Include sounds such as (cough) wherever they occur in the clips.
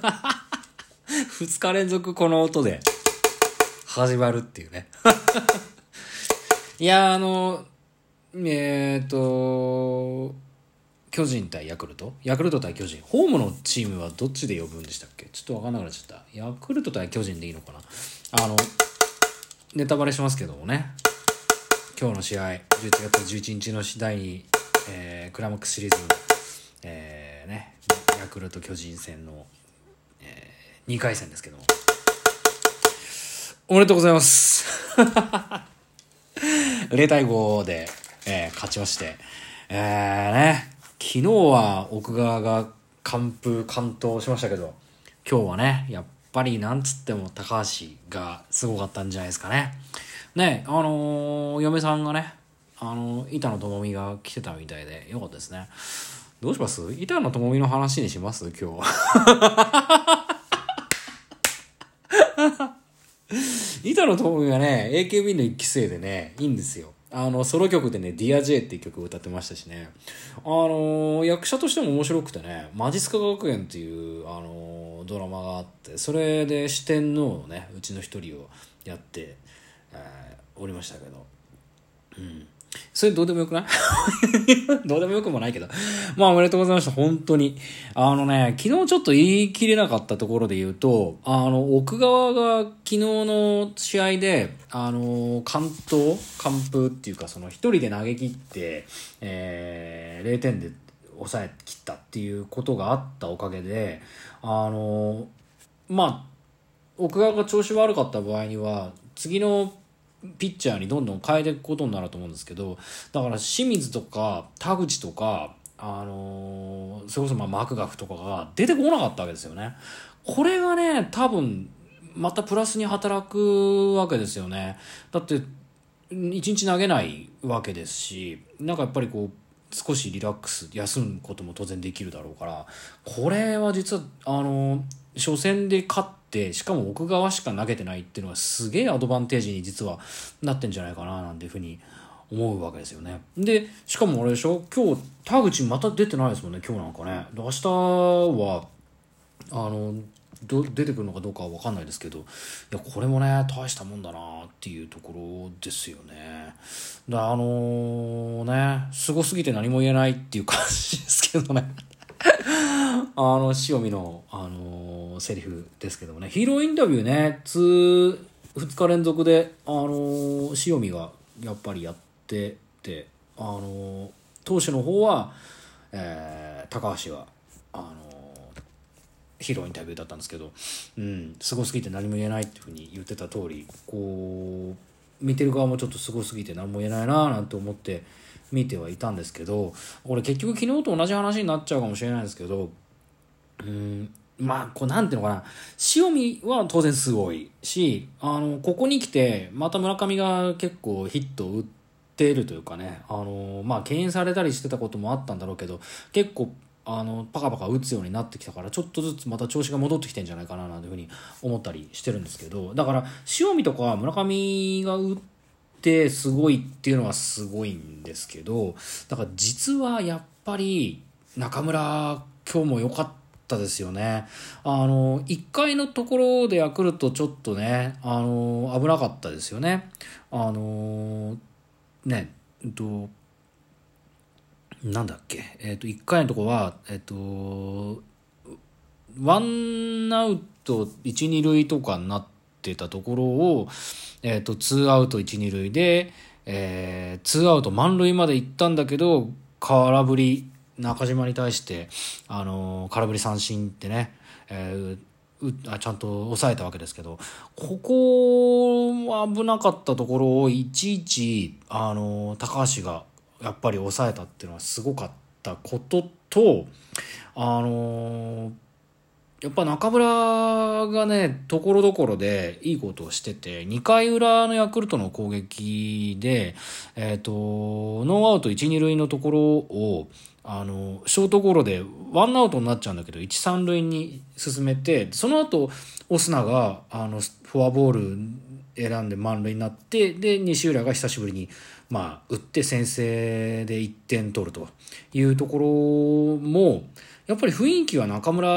(laughs) 2日連続この音で始まるっていうね。(laughs) いや、あの、えっ、ー、と、巨人対ヤクルト？ヤクルト対巨人。ホームのチームはどっちで呼ぶんでしたっけ？ちょっとわかんなくなっちゃった。ヤクルト対巨人でいいのかな？あの、ネタバレしますけどもね。今日の試合、11月11日の第2、えー、クラマックスシリーズ、えー、ね、ヤクルト巨人戦の、えー、2回戦ですけども。おめでとうございます。(laughs) 0対5で、えー、勝ちまして。えー、ね、昨日は奥川が完封完投しましたけど、今日はね、やっぱりなんつっても高橋がすごかったんじゃないですかね。ね、あのー、嫁さんがね、あの、板野友美が来てたみたいでよかったですね。どうします？板野友美の話にします？今日は。(laughs) 板野友美はね、AKB の一期生でね、いいんですよ。あの、ソロ曲でね、 Dear J っていう曲を歌ってましたしね。あのー、役者としても面白くてね、マジスカ学園っていう、あのー、ドラマがあって、それで四天王のね、うちの一人をやって、えー、おりましたけど。うん。それどうでもよくない？(laughs) どうでもよくもないけど。まあおめでとうございました。本当に。あのね、昨日ちょっと言い切れなかったところで言うと、あの、奥側が昨日の試合で、あの、関東完封っていうか、その一人で投げ切って、えー、0点で抑え切ったっていうことがあったおかげで、あの、まあ、奥側が調子悪かった場合には、次のピッチャーにどんどん変えていくことになると思うんですけどだから清水とか田口とかあのー、それこそまあマクガフとかが出てこなかったわけですよね。これがね多分またプラスに働くわけですよね。だって1日投げないわけですしなんかやっぱりこう少しリラックス休むことも当然できるだろうからこれは実はあの初戦で勝ってしかも奥側しか投げてないっていうのはすげえアドバンテージに実はなってんじゃないかななんていうふうに思うわけですよね。で、しかもあれでしょ今日田口また出てないですもんね、今日なんかね。明日は、あの、ど出てくるのかどうかは分かんないですけどいやこれもね大したもんだなっていうところですよね。だあのー、ねすごすぎて何も言えないっていう感じですけどね。(laughs) あの塩見の、あのーセリフですけどもね、ヒーローインタビューね、2、2日連続で、あのー、塩見がやっぱりやってて、あのー、投手の方は、えー、高橋は、ヒーローインタビューだったんですけど、うん、すごすぎて何も言えないっていうふうに言ってた通り、こう、見てる側もちょっとすごすぎて何も言えないななんて思って見てはいたんですけど、これ結局昨日と同じ話になっちゃうかもしれないですけど、うん、まあ、こう、なんていうのかな。塩見は当然すごいし、あの、ここに来て、また村上が結構ヒットを打ってるというかね、あの、まあ、敬遠されたりしてたこともあったんだろうけど、結構、あの、パカパカ打つようになってきたから、ちょっとずつまた調子が戻ってきてんじゃないかな、なんていうふうに思ったりしてるんですけど、だから、塩見とか村上が打って、すごいっていうのはすごいんですけど、だから実はやっぱり、中村、今日も良かった。ですよね。あの、1回のところでヤクルトちょっとね、あの、危なかったですよね。あの、ね、えっと、なんだっけ、えっと、1回のとこは、えっと、ワンアウト1、2塁とかになってたところを、えっと、ツーアウト1、2塁で、えー、ツーアウト満塁まで行ったんだけど、空振り中島に対して、あの空振り三振ってね、えー、あちゃんと抑えたわけですけどここは危なかったところをいちいち、あの高橋がやっぱり抑えたっていうのはすごかったことと、あのやっぱ中村がね、ところどころでいいことをしてて、2回裏のヤクルトの攻撃で、えっ、ー、と、ノーアウト1、2塁のところを、あの、ショートゴロでワンアウトになっちゃうんだけど、1、3塁に進めて、その後、オスナが、あの、フォアボール選んで満塁になって、で、西浦が久しぶりに、まあ、打って先制で1点取るというところも、やっぱり雰囲気は中村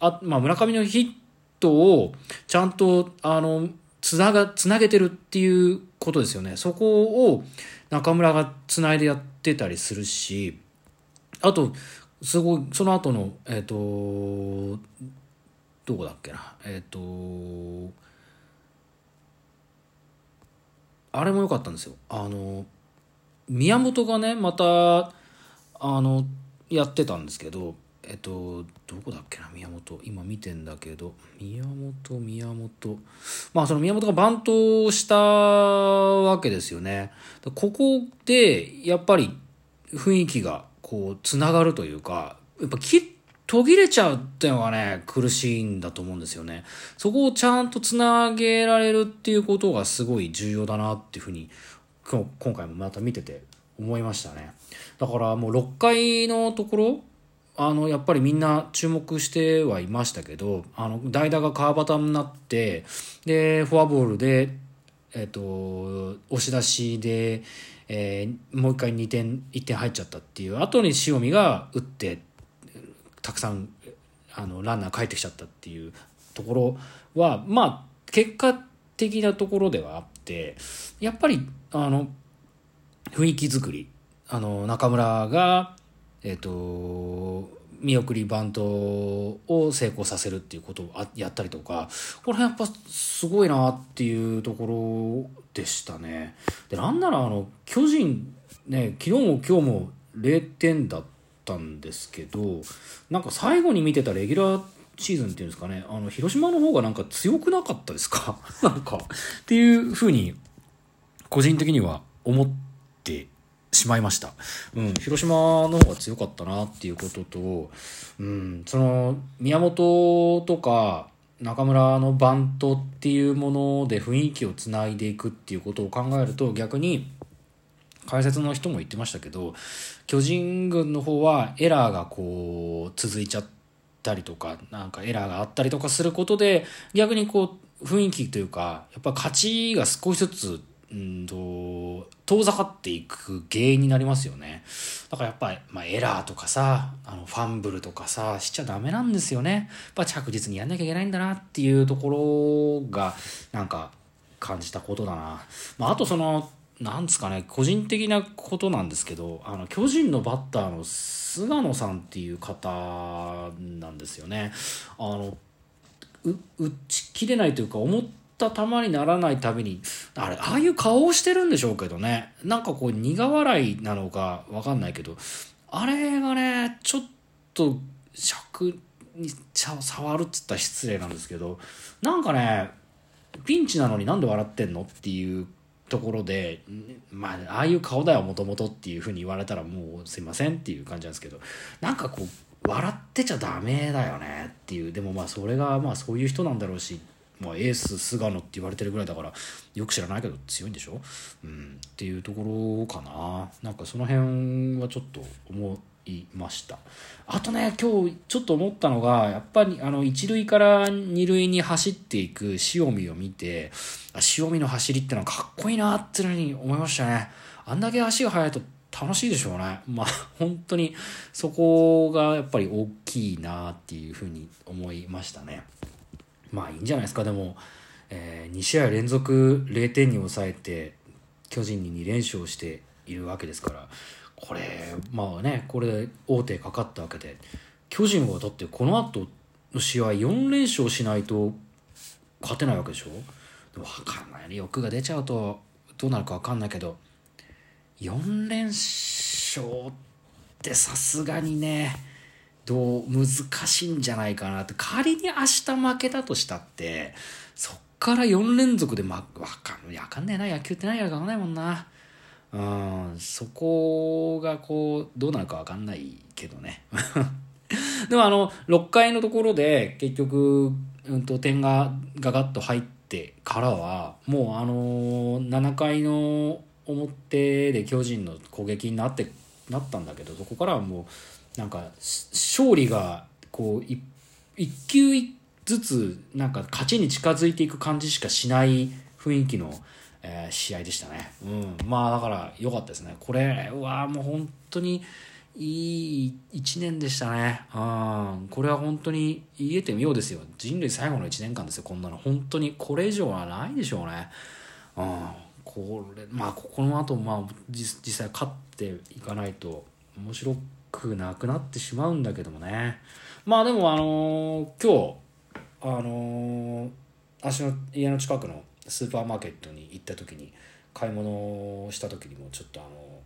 あ、まあ、村上のヒットをちゃんとあのつながつなげてるっていうことですよね。そこを中村がつないでやってたりするしあとすごいその後のえっ、ー、とどこだっけなえっ、ー、とあれも良かったんですよ。あの宮本がねまたあのやってたんですけどえっとどこだっけな宮本。今見てんだけど。宮本宮本。まあその宮本がバントをしたわけですよね。ここでやっぱり雰囲気がこうつながるというかやっぱき途切れちゃうっていうのがね苦しいんだと思うんですよね。そこをちゃんとつなげられるっていうことがすごい重要だなっていうふうに今今回もまた見てて思いましたね。だからもう6回のところあのやっぱりみんな注目してはいましたけどあの代打が川端になってでフォアボールで、えーと、押し出しで、えー、もう一回2点1点入っちゃったっていう後に塩見が打ってたくさんあのランナー帰ってきちゃったっていうところはまあ結果的なところではあってやっぱりあの雰囲気作りあの中村がえっ、ー、と見送りバントを成功させるっていうことをやったりとかこれやっぱすごいなっていうところでしたね。でなんならあの巨人ね昨日も今日も0点だったんですけどなんか最後に見てたレギュラーシーズンっていうんですかねあの広島の方がなんか強くなかったですか？(laughs) なんかっていうふうに個人的には思ってしまいました。うん、広島の方が強かったなっていうことと、うん、その宮本とか中村のバントっていうもので雰囲気をつないでいくっていうことを考えると逆に解説の人も言ってましたけど巨人軍の方はエラーがこう続いちゃったりとかなんかエラーがあったりとかすることで逆にこう雰囲気というかやっぱ勝ちが少しずつうんと遠ざかっていく原因になりますよね。だからやっぱり、まあ、エラーとかさあのファンブルとかさしちゃダメなんですよね。やっぱ着実にやんなきゃいけないんだなっていうところがなんか感じたことだな、まあ、あとそのなんですかね個人的なことなんですけどあの巨人のバッターの菅野さんっていう方なんですよね。あの打ち切れないというか思った球にならないたびにあれああいう顔をしてるんでしょうけどね。なんかこう苦笑いなのか分かんないけどあれがねちょっと尺に触るっつったら失礼なんですけどなんかねピンチなのになんで笑ってんのっていうところでまあああいう顔だよもともとっていうふうに言われたらもうすいませんっていう感じなんですけどなんかこう笑ってちゃダメだよねっていう。でもまあそれがまあそういう人なんだろうしまあ、エース菅野って言われてるぐらいだからよく知らないけど強いんでしょ、うん、っていうところかな。なんかその辺はちょっと思いました。あとね今日ちょっと思ったのがやっぱりあの一塁から二塁に走っていく塩見を見て塩見の走りってのはかっこいいなっていうふうに思いましたね。あんだけ足が速いと楽しいでしょうね。まあ本当にそこがやっぱり大きいなっていうふうに思いましたね。まあいいんじゃないですか。でも、えー、2試合連続0点に抑えて巨人に2連勝しているわけですから。これまあねこれ王手かかったわけで巨人はだってこの後の試合4連勝しないと勝てないわけでしょ？でも分かんないね。欲が出ちゃうとどうなるか分かんないけど4連勝ってさすがにねどう難しいんじゃないかなって。仮に明日負けたとしたってそっから4連続で、ま、わかんない。かんねえな。野球って何やるか分かんないもんなそこがこうどうなるか分かんないけどね。(laughs) でもあの6回のところで結局、うんと、点がガガッと入ってからはもうあの7回の表で巨人の攻撃になってなったんだけどそこからはもうなんか勝利がこう一球ずつなんか勝ちに近づいていく感じしかしない雰囲気の、えー、試合でしたね。うん、まあだから良かったですね。これはもう本当にいい一年でしたね。うん。これは本当に言えてみようですよ。人類最後の一年間ですよ、こんなの。本当にこれ以上はないでしょうね。うん。これ、まあ、この後、まあ、実際勝っていかないと面白くなくなってしまうんだけどもね。まあでも、あのー、今日、あのー、足の家の近くのスーパーマーケットに行った時に、買い物をした時にもちょっとあの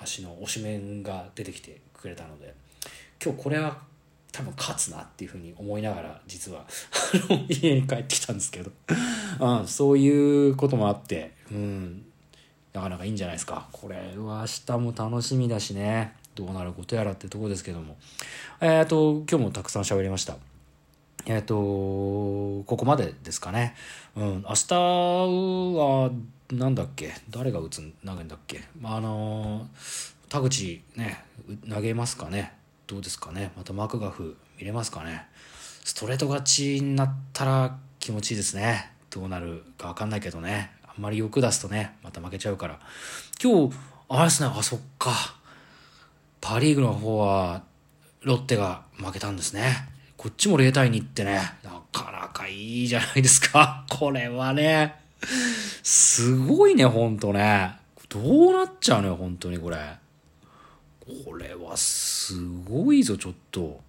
足の推しメンが出てきてくれたので今日これは多分勝つなっていうふうに思いながら実は家に帰ってきたんですけど。うん、そういうこともあって、うん、なかなかいいんじゃないですか。これは明日も楽しみだしね。どうなることやらってとこですけども。えっ、ー、と今日もたくさん喋りました。えっ、ー、とここまでですかね。うん。明日はなんだっけ？誰が打つ投げんだっけ、まあ、あの田口ね投げますかね。どうですかね？またマクガフ見れますかね？ストレート勝ちになったら気持ちいいですね。どうなるか分かんないけどね。あんまり欲出すとねまた負けちゃうから。今日あれですねあそっか。パ・リーグの方はロッテが負けたんですね。こっちも0対2ってねなかなかいいじゃないですか (laughs) これはねすごいね、ほんとね。どうなっちゃうのよ、本当にこれ。これはすごいぞ、ちょっと。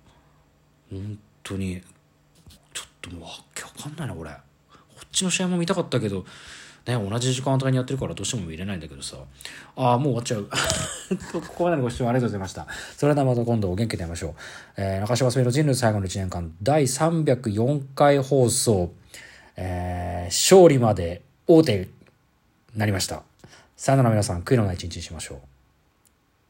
本当に。ちょっともうわけわかんないな、これ。こっちの試合も見たかったけど、ね、同じ時間帯にやってるからどうしても見れないんだけどさ。ああ、もう終わっちゃう。(laughs) ここまでのご視聴ありがとうございました。それではまた今度お元気で会いましょう。えー、中島すみの人類最後の1年間第304回放送、えー、勝利まで王手になりました。さよなら皆さん、悔いのない一日にしましょう。